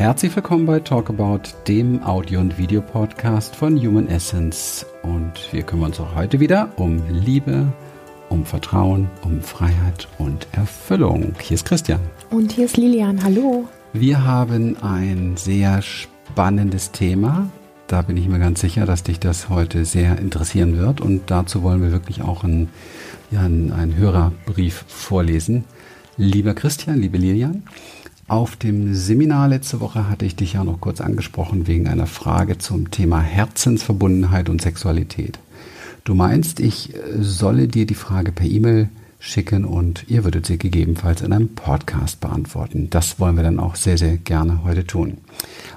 Herzlich willkommen bei Talkabout, dem Audio- und Videopodcast von Human Essence. Und wir kümmern uns auch heute wieder um Liebe, um Vertrauen, um Freiheit und Erfüllung. Hier ist Christian. Und hier ist Lilian. Hallo. Wir haben ein sehr spannendes Thema. Da bin ich mir ganz sicher, dass dich das heute sehr interessieren wird. Und dazu wollen wir wirklich auch einen, ja, einen Hörerbrief vorlesen. Lieber Christian, liebe Lilian, auf dem Seminar letzte Woche hatte ich dich ja noch kurz angesprochen wegen einer Frage zum Thema Herzensverbundenheit und Sexualität. Du meinst, ich solle dir die Frage per E-Mail schicken und ihr würdet sie gegebenenfalls in einem Podcast beantworten. Das wollen wir dann auch sehr, sehr gerne heute tun.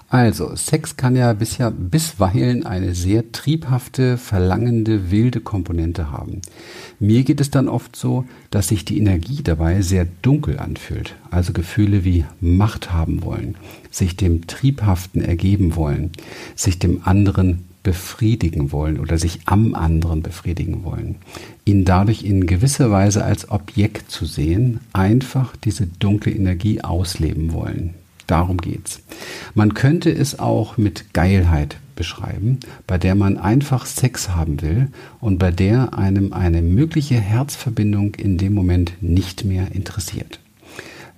Also, Sex kann ja bisher bisweilen eine sehr triebhafte, verlangende, wilde Komponente haben. Mir geht es dann oft so, dass sich die Energie dabei sehr dunkel anfühlt. Also Gefühle wie Macht haben wollen, sich dem Triebhaften ergeben wollen, sich dem anderen befriedigen wollen oder sich am anderen befriedigen wollen. Ihn dadurch in gewisser Weise als Objekt zu sehen, einfach diese dunkle Energie ausleben wollen. Darum geht's. Man könnte es auch mit Geilheit beschreiben, bei der man einfach Sex haben will und bei der einem eine mögliche Herzverbindung in dem Moment nicht mehr interessiert.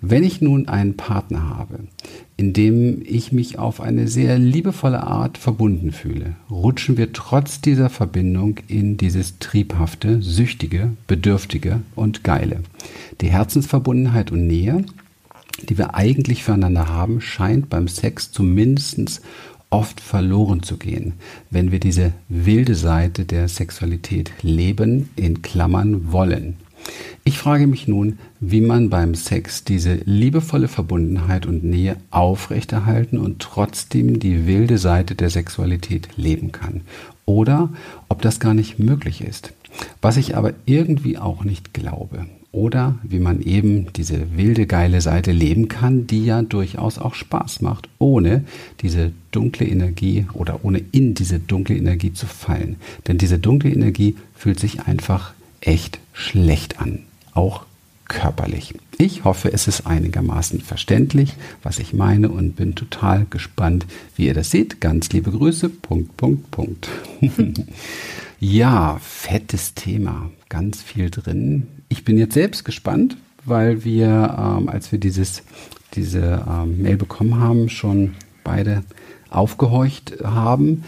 Wenn ich nun einen Partner habe, in dem ich mich auf eine sehr liebevolle Art verbunden fühle, rutschen wir trotz dieser Verbindung in dieses triebhafte, süchtige, bedürftige und geile. Die Herzensverbundenheit und Nähe, die wir eigentlich füreinander haben, scheint beim Sex zumindest oft verloren zu gehen, wenn wir diese wilde Seite der Sexualität leben, in Klammern wollen. Ich frage mich nun, wie man beim Sex diese liebevolle Verbundenheit und Nähe aufrechterhalten und trotzdem die wilde Seite der Sexualität leben kann. Oder ob das gar nicht möglich ist. Was ich aber irgendwie auch nicht glaube. Oder wie man eben diese wilde, geile Seite leben kann, die ja durchaus auch Spaß macht, ohne diese dunkle Energie oder ohne in diese dunkle Energie zu fallen. Denn diese dunkle Energie fühlt sich einfach echt schlecht an auch körperlich. Ich hoffe, es ist einigermaßen verständlich, was ich meine und bin total gespannt, wie ihr das seht. Ganz liebe Grüße. Punkt, Punkt, Punkt. ja, fettes Thema. Ganz viel drin. Ich bin jetzt selbst gespannt, weil wir, ähm, als wir dieses, diese ähm, Mail bekommen haben, schon beide aufgehorcht haben,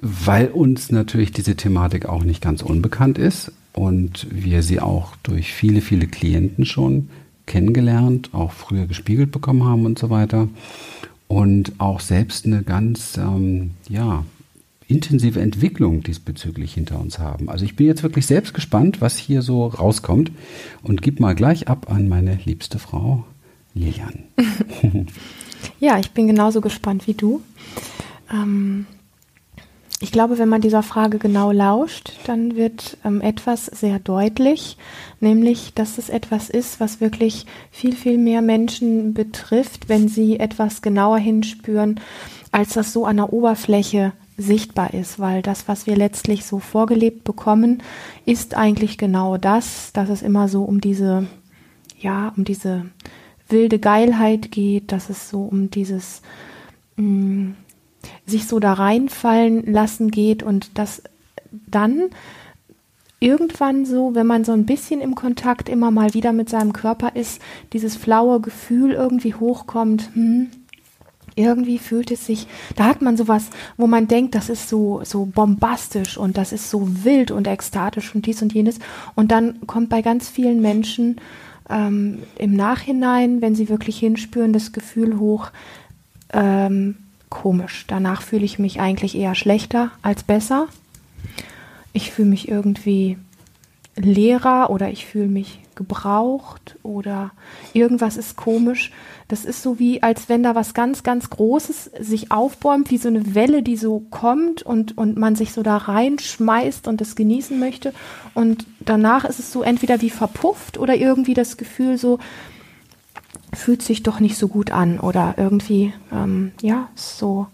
weil uns natürlich diese Thematik auch nicht ganz unbekannt ist und wir sie auch durch viele, viele Klienten schon kennengelernt, auch früher gespiegelt bekommen haben und so weiter. Und auch selbst eine ganz, ähm, ja, intensive Entwicklung diesbezüglich hinter uns haben. Also ich bin jetzt wirklich selbst gespannt, was hier so rauskommt und gib mal gleich ab an meine liebste Frau Lilian. ja, ich bin genauso gespannt wie du. Ähm, ich glaube, wenn man dieser Frage genau lauscht, dann wird ähm, etwas sehr deutlich, nämlich, dass es etwas ist, was wirklich viel, viel mehr Menschen betrifft, wenn sie etwas genauer hinspüren, als das so an der Oberfläche sichtbar ist, weil das, was wir letztlich so vorgelebt bekommen, ist eigentlich genau das, dass es immer so um diese, ja, um diese wilde Geilheit geht, dass es so um dieses, mh, mm, sich so da reinfallen lassen geht und das dann irgendwann so, wenn man so ein bisschen im Kontakt immer mal wieder mit seinem Körper ist, dieses flaue Gefühl irgendwie hochkommt, hm, irgendwie fühlt es sich, da hat man sowas, wo man denkt, das ist so, so bombastisch und das ist so wild und ekstatisch und dies und jenes. Und dann kommt bei ganz vielen Menschen ähm, im Nachhinein, wenn sie wirklich hinspüren, das Gefühl hoch, ähm, komisch. Danach fühle ich mich eigentlich eher schlechter als besser. Ich fühle mich irgendwie leerer oder ich fühle mich gebraucht oder irgendwas ist komisch. Das ist so wie, als wenn da was ganz, ganz Großes sich aufbäumt, wie so eine Welle, die so kommt und, und man sich so da reinschmeißt und das genießen möchte. Und danach ist es so entweder wie verpufft oder irgendwie das Gefühl so, fühlt sich doch nicht so gut an oder irgendwie, ähm, ja, so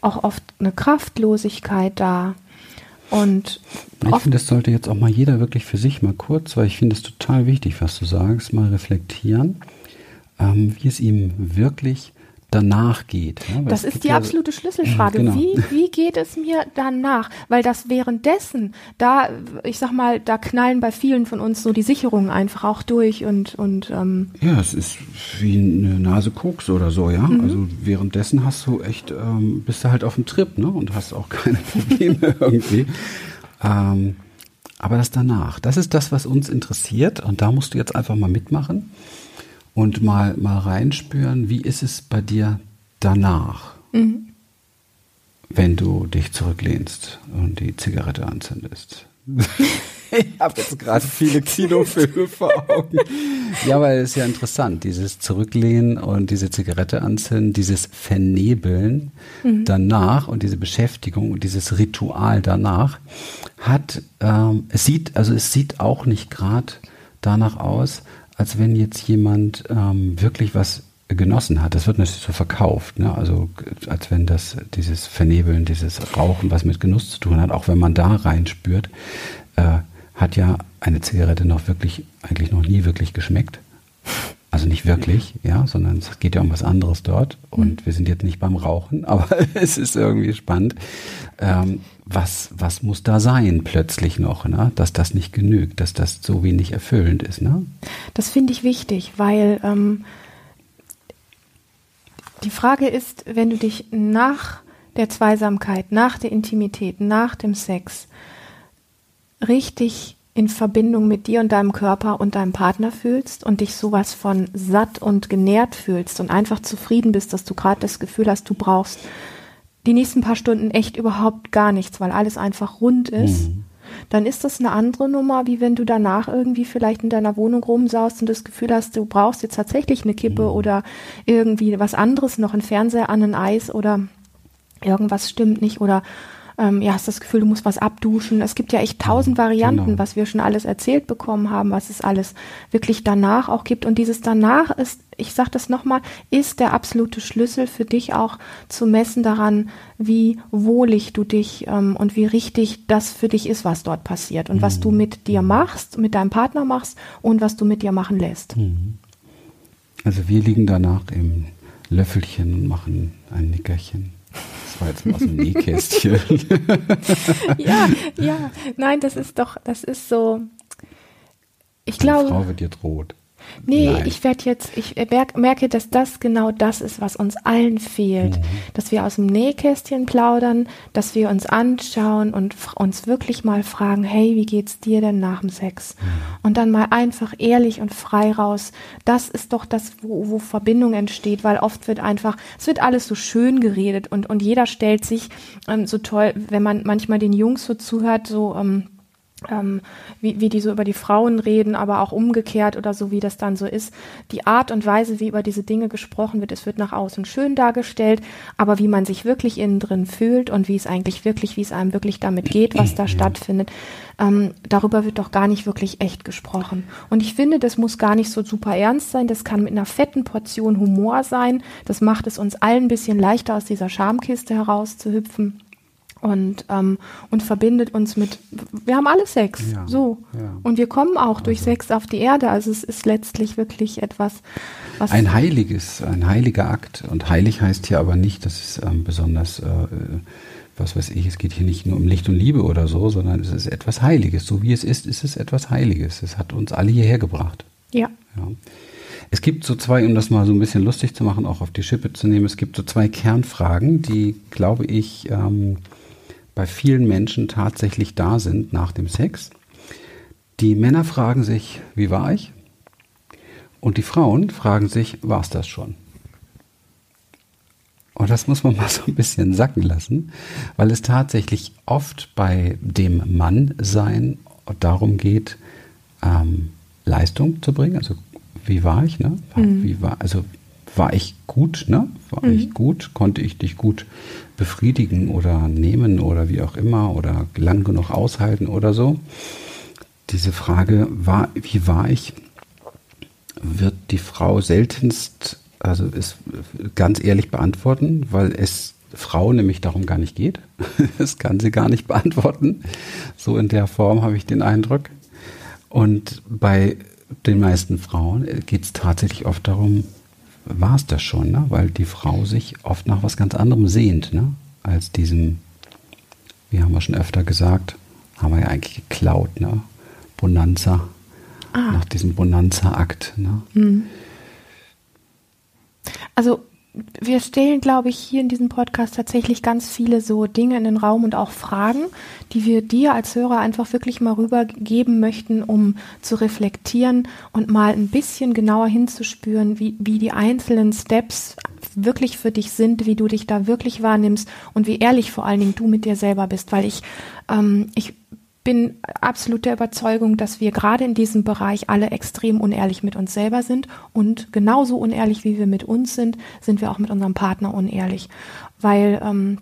auch oft eine Kraftlosigkeit da. Und ich finde, das sollte jetzt auch mal jeder wirklich für sich mal kurz, weil ich finde es total wichtig, was du sagst, mal reflektieren, ähm, wie es ihm wirklich danach geht. Ja, das ist die ja absolute Schlüsselfrage. Genau. Wie, wie geht es mir danach? Weil das währenddessen, da, ich sag mal, da knallen bei vielen von uns so die Sicherungen einfach auch durch und, und ähm Ja, es ist wie eine Nase Koks oder so, ja. Mhm. Also währenddessen hast du echt, ähm, bist du halt auf dem Trip, ne? Und hast auch keine Probleme irgendwie. Ähm, aber das danach, das ist das, was uns interessiert und da musst du jetzt einfach mal mitmachen und mal, mal reinspüren, wie ist es bei dir danach, mhm. wenn du dich zurücklehnst und die Zigarette anzündest. ich habe jetzt gerade viele Kinofilme vor Augen. Ja, aber es ist ja interessant, dieses Zurücklehnen und diese Zigarette anzünden, dieses Vernebeln mhm. danach und diese Beschäftigung und dieses Ritual danach hat, ähm, es sieht, also es sieht auch nicht gerade danach aus, als wenn jetzt jemand ähm, wirklich was genossen hat. Das wird natürlich so verkauft, ne? also als wenn das dieses Vernebeln, dieses Rauchen, was mit Genuss zu tun hat, auch wenn man da reinspürt, äh, hat ja eine Zigarette noch wirklich, eigentlich noch nie wirklich geschmeckt. Nicht wirklich, ja, sondern es geht ja um was anderes dort. Und mhm. wir sind jetzt nicht beim Rauchen, aber es ist irgendwie spannend. Ähm, was, was muss da sein plötzlich noch, ne? dass das nicht genügt, dass das so wenig erfüllend ist? Ne? Das finde ich wichtig, weil ähm, die Frage ist, wenn du dich nach der Zweisamkeit, nach der Intimität, nach dem Sex richtig in Verbindung mit dir und deinem Körper und deinem Partner fühlst und dich sowas von satt und genährt fühlst und einfach zufrieden bist, dass du gerade das Gefühl hast, du brauchst die nächsten paar Stunden echt überhaupt gar nichts, weil alles einfach rund ist, mhm. dann ist das eine andere Nummer, wie wenn du danach irgendwie vielleicht in deiner Wohnung rumsaust und das Gefühl hast, du brauchst jetzt tatsächlich eine Kippe mhm. oder irgendwie was anderes, noch ein Fernseher an ein Eis oder irgendwas stimmt nicht oder ähm, ja, hast das Gefühl, du musst was abduschen. Es gibt ja echt tausend Varianten, genau. was wir schon alles erzählt bekommen haben, was es alles wirklich danach auch gibt. Und dieses danach ist, ich sage das nochmal, ist der absolute Schlüssel für dich auch zu messen daran, wie wohlig du dich ähm, und wie richtig das für dich ist, was dort passiert und mhm. was du mhm. mit dir machst, mit deinem Partner machst und was du mit dir machen lässt. Mhm. Also wir liegen danach im Löffelchen und machen ein Nickerchen war jetzt mal aus dem Nähkästchen. ja, ja, nein, das ist doch, das ist so. Ich glaube. Die Frau wird jetzt rot. Nee, Nein. ich werde jetzt, ich merke, dass das genau das ist, was uns allen fehlt. Mhm. Dass wir aus dem Nähkästchen plaudern, dass wir uns anschauen und uns wirklich mal fragen, hey, wie geht's dir denn nach dem Sex? Mhm. Und dann mal einfach ehrlich und frei raus. Das ist doch das, wo, wo Verbindung entsteht, weil oft wird einfach, es wird alles so schön geredet und, und jeder stellt sich ähm, so toll, wenn man manchmal den Jungs so zuhört, so, ähm, ähm, wie, wie die so über die Frauen reden, aber auch umgekehrt oder so, wie das dann so ist. Die Art und Weise, wie über diese Dinge gesprochen wird, es wird nach außen schön dargestellt, aber wie man sich wirklich innen drin fühlt und wie es eigentlich wirklich, wie es einem wirklich damit geht, was da stattfindet, ähm, darüber wird doch gar nicht wirklich echt gesprochen. Und ich finde, das muss gar nicht so super ernst sein, das kann mit einer fetten Portion Humor sein, das macht es uns allen ein bisschen leichter, aus dieser Schamkiste herauszuhüpfen und, ähm, und verbindet uns mit, wir haben alle Sex, ja, so. Ja. Und wir kommen auch also. durch Sex auf die Erde. Also es ist letztlich wirklich etwas, was. Ein heiliges, ein heiliger Akt. Und heilig heißt hier aber nicht, dass es ähm, besonders, äh, was weiß ich, es geht hier nicht nur um Licht und Liebe oder so, sondern es ist etwas Heiliges. So wie es ist, ist es etwas Heiliges. Es hat uns alle hierher gebracht. Ja. ja. Es gibt so zwei, um das mal so ein bisschen lustig zu machen, auch auf die Schippe zu nehmen, es gibt so zwei Kernfragen, die, glaube ich, ähm, bei vielen Menschen tatsächlich da sind nach dem Sex. Die Männer fragen sich, wie war ich? Und die Frauen fragen sich, war es das schon? Und das muss man mal so ein bisschen sacken lassen, weil es tatsächlich oft bei dem Mannsein darum geht, ähm, Leistung zu bringen. Also wie war ich? Ne? Mhm. Wie war, also war ich gut, ne? War mhm. ich gut? Konnte ich dich gut befriedigen oder nehmen oder wie auch immer oder lang genug aushalten oder so? Diese Frage war, wie war ich, wird die Frau seltenst, also ist ganz ehrlich beantworten, weil es Frau nämlich darum gar nicht geht. Das kann sie gar nicht beantworten. So in der Form habe ich den Eindruck. Und bei den meisten Frauen geht es tatsächlich oft darum, war es das schon, ne? weil die Frau sich oft nach was ganz anderem sehnt, ne? als diesem, wie haben wir schon öfter gesagt, haben wir ja eigentlich geklaut, ne? Bonanza, ah. nach diesem Bonanza-Akt. Ne? Mhm. Also wir stellen, glaube ich, hier in diesem Podcast tatsächlich ganz viele so Dinge in den Raum und auch Fragen, die wir dir als Hörer einfach wirklich mal rübergeben möchten, um zu reflektieren und mal ein bisschen genauer hinzuspüren, wie, wie die einzelnen Steps wirklich für dich sind, wie du dich da wirklich wahrnimmst und wie ehrlich vor allen Dingen du mit dir selber bist, weil ich, ähm, ich bin absolut der Überzeugung, dass wir gerade in diesem Bereich alle extrem unehrlich mit uns selber sind und genauso unehrlich, wie wir mit uns sind, sind wir auch mit unserem Partner unehrlich, weil ähm,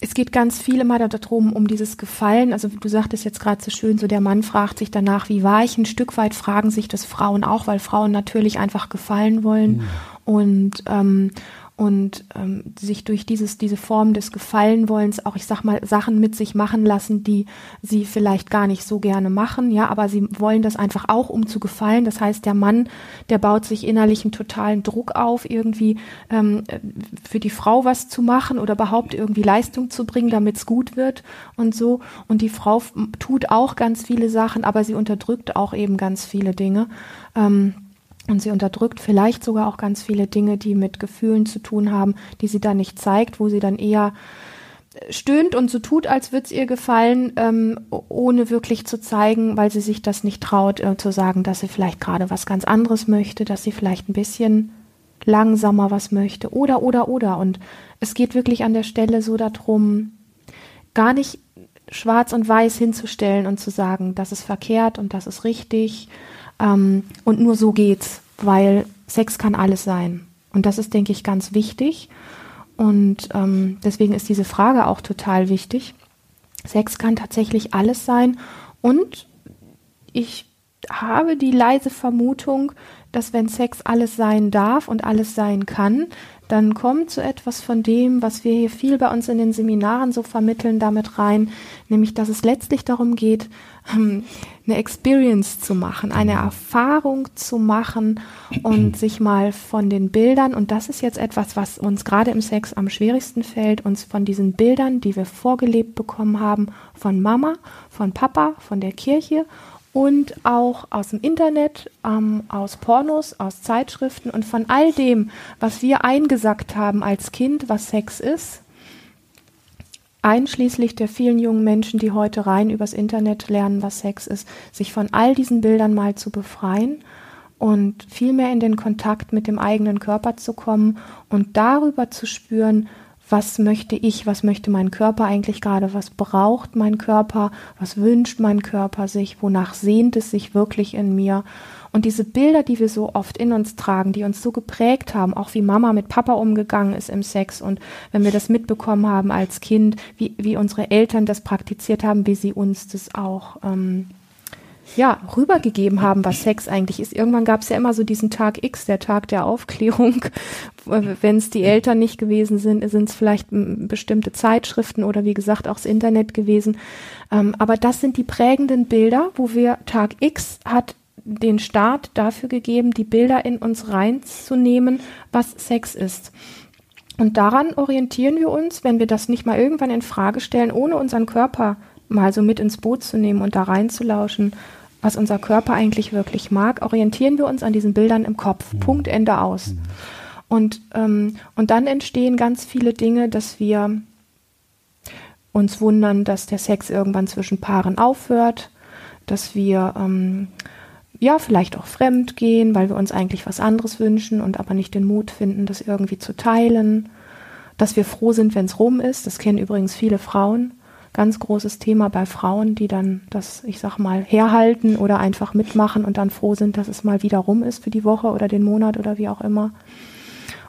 es geht ganz viel immer darum, um dieses Gefallen. Also du sagtest jetzt gerade so schön, so der Mann fragt sich danach, wie war ich? Ein Stück weit fragen sich das Frauen auch, weil Frauen natürlich einfach gefallen wollen. Mhm. Und ähm, und ähm, sich durch dieses, diese Form des Gefallenwollens auch, ich sag mal, Sachen mit sich machen lassen, die sie vielleicht gar nicht so gerne machen, ja, aber sie wollen das einfach auch, um zu gefallen. Das heißt, der Mann, der baut sich innerlich einen totalen Druck auf, irgendwie ähm, für die Frau was zu machen oder überhaupt irgendwie Leistung zu bringen, damit es gut wird und so. Und die Frau tut auch ganz viele Sachen, aber sie unterdrückt auch eben ganz viele Dinge. Ähm, und sie unterdrückt vielleicht sogar auch ganz viele Dinge, die mit Gefühlen zu tun haben, die sie dann nicht zeigt, wo sie dann eher stöhnt und so tut, als würde es ihr gefallen, ähm, ohne wirklich zu zeigen, weil sie sich das nicht traut, äh, zu sagen, dass sie vielleicht gerade was ganz anderes möchte, dass sie vielleicht ein bisschen langsamer was möchte oder, oder, oder. Und es geht wirklich an der Stelle so darum, gar nicht schwarz und weiß hinzustellen und zu sagen, das ist verkehrt und das ist richtig ähm, und nur so geht's, weil Sex kann alles sein. Und das ist, denke ich, ganz wichtig. Und ähm, deswegen ist diese Frage auch total wichtig. Sex kann tatsächlich alles sein. Und ich habe die leise Vermutung, dass wenn Sex alles sein darf und alles sein kann, dann kommt so etwas von dem, was wir hier viel bei uns in den Seminaren so vermitteln, damit rein, nämlich dass es letztlich darum geht, ähm, eine Experience zu machen, eine Erfahrung zu machen und sich mal von den Bildern, und das ist jetzt etwas, was uns gerade im Sex am schwierigsten fällt, uns von diesen Bildern, die wir vorgelebt bekommen haben, von Mama, von Papa, von der Kirche und auch aus dem Internet, ähm, aus Pornos, aus Zeitschriften und von all dem, was wir eingesackt haben als Kind, was Sex ist, einschließlich der vielen jungen Menschen, die heute rein übers Internet lernen, was Sex ist, sich von all diesen Bildern mal zu befreien und viel mehr in den Kontakt mit dem eigenen Körper zu kommen und darüber zu spüren, was möchte ich, was möchte mein Körper eigentlich gerade, was braucht mein Körper, was wünscht mein Körper sich, wonach sehnt es sich wirklich in mir. Und diese Bilder, die wir so oft in uns tragen, die uns so geprägt haben, auch wie Mama mit Papa umgegangen ist im Sex und wenn wir das mitbekommen haben als Kind, wie, wie unsere Eltern das praktiziert haben, wie sie uns das auch ähm, ja, rübergegeben haben, was Sex eigentlich ist. Irgendwann gab es ja immer so diesen Tag X, der Tag der Aufklärung. Wenn es die Eltern nicht gewesen sind, sind es vielleicht bestimmte Zeitschriften oder wie gesagt auch das Internet gewesen. Ähm, aber das sind die prägenden Bilder, wo wir Tag X hat den Start dafür gegeben, die Bilder in uns reinzunehmen, was Sex ist. Und daran orientieren wir uns, wenn wir das nicht mal irgendwann in Frage stellen, ohne unseren Körper mal so mit ins Boot zu nehmen und da reinzulauschen was unser Körper eigentlich wirklich mag, orientieren wir uns an diesen Bildern im Kopf. Mhm. Punkt, Ende aus. Mhm. Und, ähm, und dann entstehen ganz viele Dinge, dass wir uns wundern, dass der Sex irgendwann zwischen Paaren aufhört, dass wir ähm, ja vielleicht auch fremd gehen, weil wir uns eigentlich was anderes wünschen und aber nicht den Mut finden, das irgendwie zu teilen, dass wir froh sind, wenn es rum ist. Das kennen übrigens viele Frauen ganz großes Thema bei Frauen, die dann das, ich sag mal, herhalten oder einfach mitmachen und dann froh sind, dass es mal wieder rum ist für die Woche oder den Monat oder wie auch immer.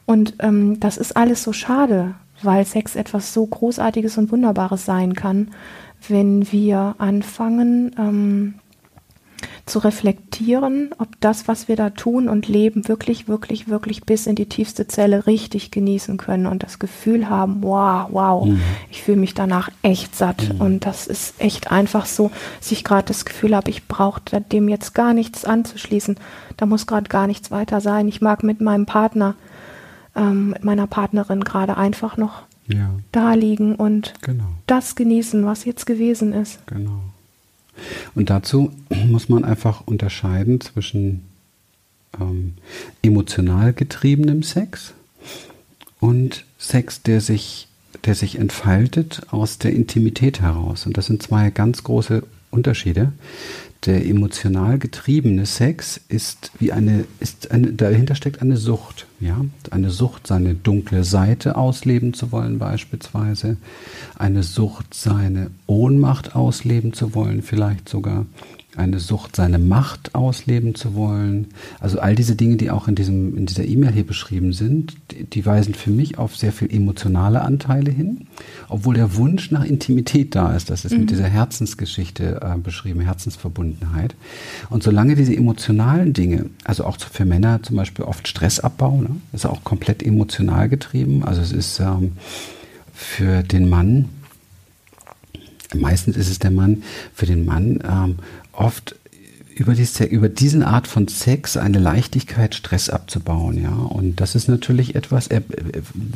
Und ähm, das ist alles so schade, weil Sex etwas so Großartiges und Wunderbares sein kann, wenn wir anfangen, ähm, zu reflektieren, ob das, was wir da tun und leben, wirklich, wirklich, wirklich bis in die tiefste Zelle richtig genießen können und das Gefühl haben, wow, wow, mhm. ich fühle mich danach echt satt. Mhm. Und das ist echt einfach so, dass ich gerade das Gefühl habe, ich brauche dem jetzt gar nichts anzuschließen. Da muss gerade gar nichts weiter sein. Ich mag mit meinem Partner, ähm, mit meiner Partnerin gerade einfach noch ja. da liegen und genau. das genießen, was jetzt gewesen ist. Genau. Und dazu muss man einfach unterscheiden zwischen ähm, emotional getriebenem Sex und Sex, der sich, der sich entfaltet aus der Intimität heraus. Und das sind zwei ganz große Unterschiede der emotional getriebene Sex ist wie eine, ist eine, dahinter steckt eine Sucht, ja, eine Sucht, seine dunkle Seite ausleben zu wollen beispielsweise, eine Sucht, seine Ohnmacht ausleben zu wollen, vielleicht sogar, eine Sucht, seine Macht ausleben zu wollen. Also all diese Dinge, die auch in, diesem, in dieser E-Mail hier beschrieben sind, die, die, weisen für mich auf sehr viel emotionale Anteile hin, obwohl der Wunsch nach Intimität da ist. Das ist mhm. mit dieser Herzensgeschichte äh, beschrieben, Herzensverbundenheit. Und solange diese emotionalen Dinge, also auch für Männer zum Beispiel oft Stressabbau, ne, ist auch komplett emotional getrieben. Also es ist ähm, für den Mann, meistens ist es der Mann, für den Mann ähm, oft über, die, über diesen Art von Sex eine Leichtigkeit, Stress abzubauen, ja. Und das ist natürlich etwas, äh,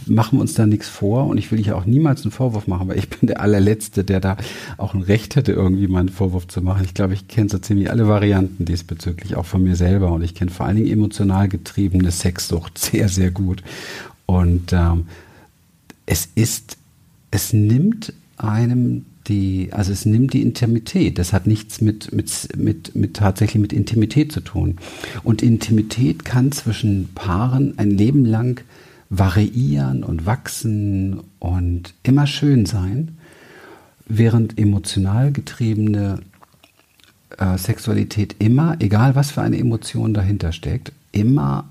machen wir uns da nichts vor und ich will hier auch niemals einen Vorwurf machen, weil ich bin der allerletzte, der da auch ein Recht hätte, irgendwie mal einen Vorwurf zu machen. Ich glaube, ich kenne so ziemlich alle Varianten diesbezüglich, auch von mir selber und ich kenne vor allen Dingen emotional getriebene Sexsucht sehr, sehr gut. Und ähm, es ist, es nimmt einem die, also es nimmt die Intimität. Das hat nichts mit, mit, mit, mit tatsächlich mit Intimität zu tun. Und Intimität kann zwischen Paaren ein Leben lang variieren und wachsen und immer schön sein, während emotional getriebene äh, Sexualität immer, egal was für eine Emotion dahinter steckt, immer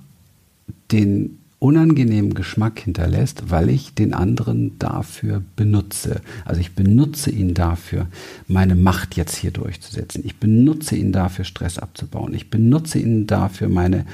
den unangenehmen Geschmack hinterlässt, weil ich den anderen dafür benutze. Also ich benutze ihn dafür, meine Macht jetzt hier durchzusetzen. Ich benutze ihn dafür, Stress abzubauen. Ich benutze ihn dafür, meine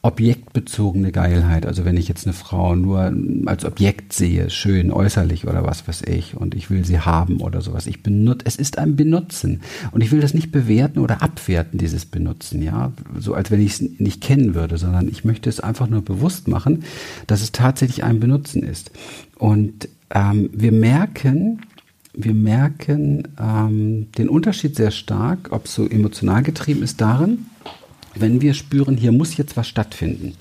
objektbezogene Geilheit. Also wenn ich jetzt eine Frau nur als Objekt sehe, schön äußerlich oder was weiß ich, und ich will sie haben oder sowas. Ich benutze, es ist ein Benutzen. Und ich will das nicht bewerten oder abwerten, dieses Benutzen, ja. So als wenn ich es nicht kennen würde, sondern ich möchte es einfach nur bewusst machen, dass es tatsächlich ein Benutzen ist. Und ähm, wir merken, wir merken ähm, den Unterschied sehr stark, ob es so emotional getrieben ist darin, wenn wir spüren, hier muss jetzt was stattfinden,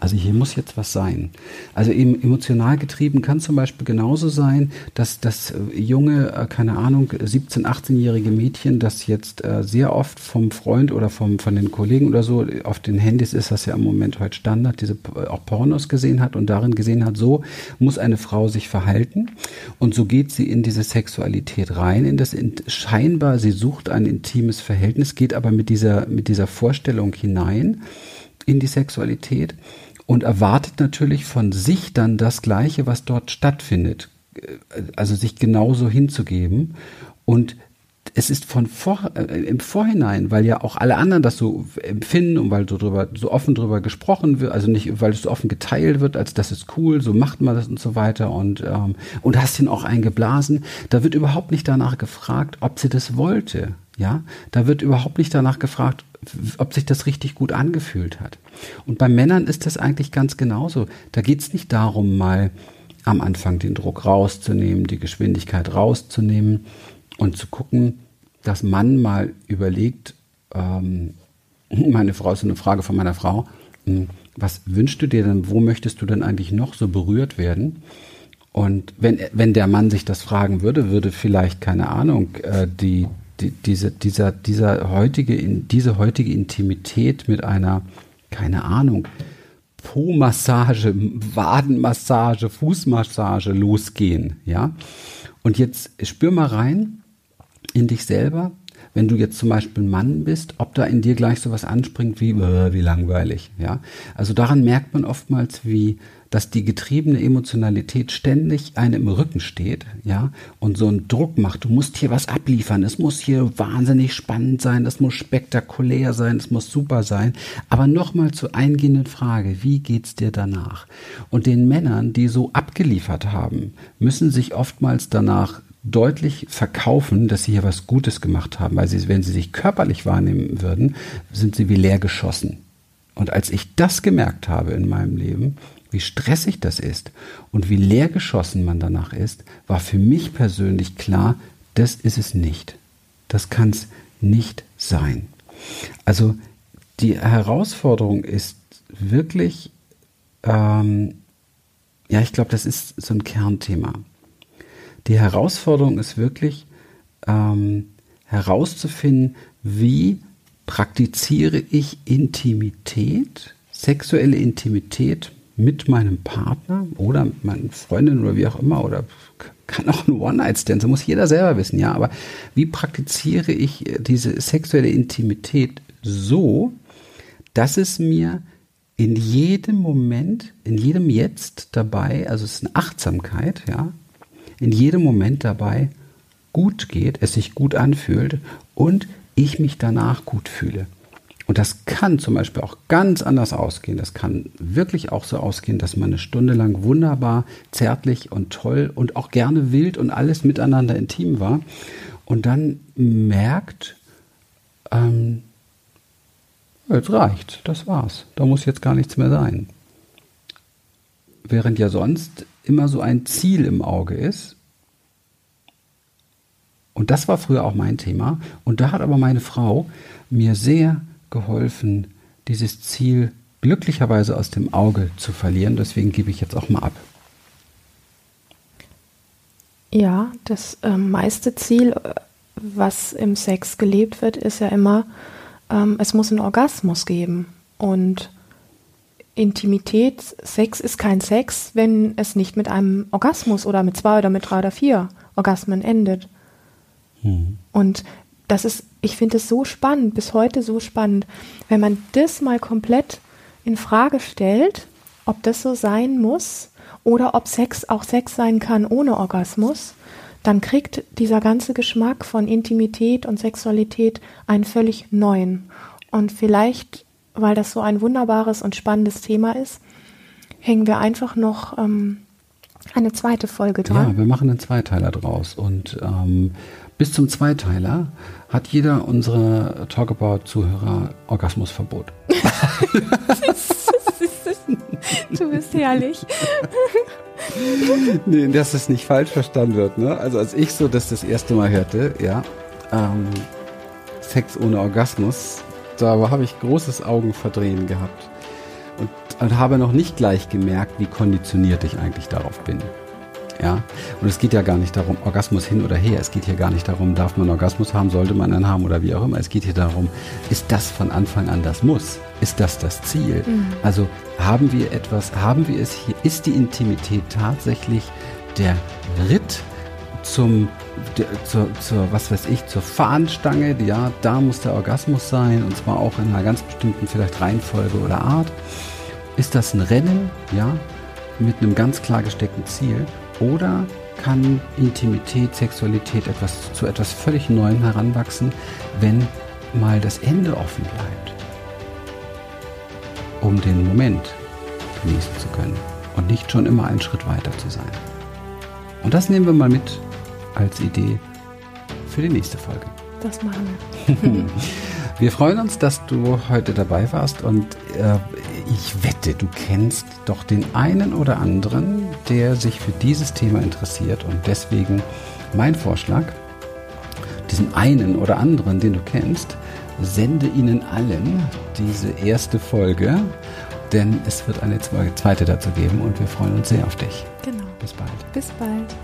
also hier muss jetzt was sein. Also eben emotional getrieben kann zum Beispiel genauso sein, dass das äh, junge, äh, keine Ahnung, 17-, 18-jährige Mädchen, das jetzt äh, sehr oft vom Freund oder vom, von den Kollegen oder so, auf den Handys ist das ja im Moment heute Standard, diese auch Pornos gesehen hat und darin gesehen hat, so muss eine Frau sich verhalten. Und so geht sie in diese Sexualität rein, in das scheinbar, sie sucht ein intimes Verhältnis, geht aber mit dieser, mit dieser Vorstellung hinein in die Sexualität und erwartet natürlich von sich dann das Gleiche, was dort stattfindet. Also sich genauso hinzugeben. Und es ist von vor, äh, im Vorhinein, weil ja auch alle anderen das so empfinden und weil so drüber, so offen drüber gesprochen wird, also nicht, weil es so offen geteilt wird, als das ist cool, so macht man das und so weiter und, ähm, und hast ihn auch eingeblasen. Da wird überhaupt nicht danach gefragt, ob sie das wollte. Ja, da wird überhaupt nicht danach gefragt, ob sich das richtig gut angefühlt hat. Und bei Männern ist das eigentlich ganz genauso. Da geht es nicht darum, mal am Anfang den Druck rauszunehmen, die Geschwindigkeit rauszunehmen und zu gucken, dass man mal überlegt, ähm, meine Frau ist eine Frage von meiner Frau, hm, was wünschst du dir denn, wo möchtest du denn eigentlich noch so berührt werden? Und wenn, wenn der Mann sich das fragen würde, würde vielleicht, keine Ahnung, äh, die, die, diese, dieser, dieser heutige, diese heutige Intimität mit einer, keine Ahnung, Po-Massage, Wadenmassage, Fußmassage losgehen, ja. Und jetzt spür mal rein in dich selber. wenn du jetzt zum Beispiel ein Mann bist, ob da in dir gleich sowas anspringt wie, äh, wie langweilig, ja. Also daran merkt man oftmals, wie dass die getriebene Emotionalität ständig einem im Rücken steht, ja, und so einen Druck macht. Du musst hier was abliefern. Es muss hier wahnsinnig spannend sein. Es muss spektakulär sein. Es muss super sein. Aber nochmal zur eingehenden Frage. Wie geht's dir danach? Und den Männern, die so abgeliefert haben, müssen sich oftmals danach deutlich verkaufen, dass sie hier was Gutes gemacht haben, weil sie, wenn sie sich körperlich wahrnehmen würden, sind sie wie leer geschossen. Und als ich das gemerkt habe in meinem Leben, wie stressig das ist und wie leer geschossen man danach ist, war für mich persönlich klar, das ist es nicht. Das kann es nicht sein. Also die Herausforderung ist wirklich, ähm, ja, ich glaube, das ist so ein Kernthema. Die Herausforderung ist wirklich ähm, herauszufinden, wie praktiziere ich Intimität, sexuelle Intimität mit meinem Partner oder meinen Freundin oder wie auch immer oder kann auch ein One-Night-Stand, so muss jeder selber wissen, ja, aber wie praktiziere ich diese sexuelle Intimität so, dass es mir in jedem Moment, in jedem Jetzt dabei, also es ist eine Achtsamkeit, ja, in jedem Moment dabei gut geht, es sich gut anfühlt und ich mich danach gut fühle. Und das kann zum Beispiel auch ganz anders ausgehen. Das kann wirklich auch so ausgehen, dass man eine Stunde lang wunderbar, zärtlich und toll und auch gerne wild und alles miteinander intim war und dann merkt, ähm, jetzt reicht, das war's. Da muss jetzt gar nichts mehr sein. Während ja sonst immer so ein Ziel im Auge ist. Und das war früher auch mein Thema. Und da hat aber meine Frau mir sehr geholfen, dieses Ziel glücklicherweise aus dem Auge zu verlieren. Deswegen gebe ich jetzt auch mal ab. Ja, das äh, meiste Ziel, äh, was im Sex gelebt wird, ist ja immer, ähm, es muss einen Orgasmus geben. Und Intimität, Sex ist kein Sex, wenn es nicht mit einem Orgasmus oder mit zwei oder mit drei oder vier Orgasmen endet. Mhm. Und das ist, ich finde es so spannend, bis heute so spannend, wenn man das mal komplett in Frage stellt, ob das so sein muss oder ob Sex auch Sex sein kann ohne Orgasmus, dann kriegt dieser ganze Geschmack von Intimität und Sexualität einen völlig neuen. Und vielleicht, weil das so ein wunderbares und spannendes Thema ist, hängen wir einfach noch ähm, eine zweite Folge dran. Ja, wir machen einen Zweiteiler draus. Und ähm, bis zum Zweiteiler hat jeder unserer Talkabout-Zuhörer Orgasmusverbot. du bist herrlich. nee, dass es nicht falsch verstanden wird. Ne? Also als ich so das das erste Mal hörte, ja, ähm, Sex ohne Orgasmus, da habe ich großes Augenverdrehen gehabt. Und, und habe noch nicht gleich gemerkt, wie konditioniert ich eigentlich darauf bin. Ja, und es geht ja gar nicht darum, Orgasmus hin oder her. Es geht hier gar nicht darum, darf man Orgasmus haben, sollte man einen haben oder wie auch immer. Es geht hier darum, ist das von Anfang an das Muss? Ist das das Ziel? Mhm. Also haben wir etwas, haben wir es hier, ist die Intimität tatsächlich der Ritt zum, zur, zur, was weiß ich, zur Fahnenstange, ja, da muss der Orgasmus sein und zwar auch in einer ganz bestimmten vielleicht Reihenfolge oder Art. Ist das ein Rennen, ja, mit einem ganz klar gesteckten Ziel oder kann Intimität, Sexualität etwas, zu etwas völlig Neuem heranwachsen, wenn mal das Ende offen bleibt, um den Moment genießen zu können und nicht schon immer einen Schritt weiter zu sein. Und das nehmen wir mal mit als Idee für die nächste Folge. Das machen wir. wir freuen uns, dass du heute dabei warst und äh, ich wette, du kennst doch den einen oder anderen, der sich für dieses Thema interessiert und deswegen mein Vorschlag, diesen einen oder anderen, den du kennst, sende ihnen allen diese erste Folge, denn es wird eine zweite dazu geben und wir freuen uns sehr auf dich. Genau. Bis bald. Bis bald.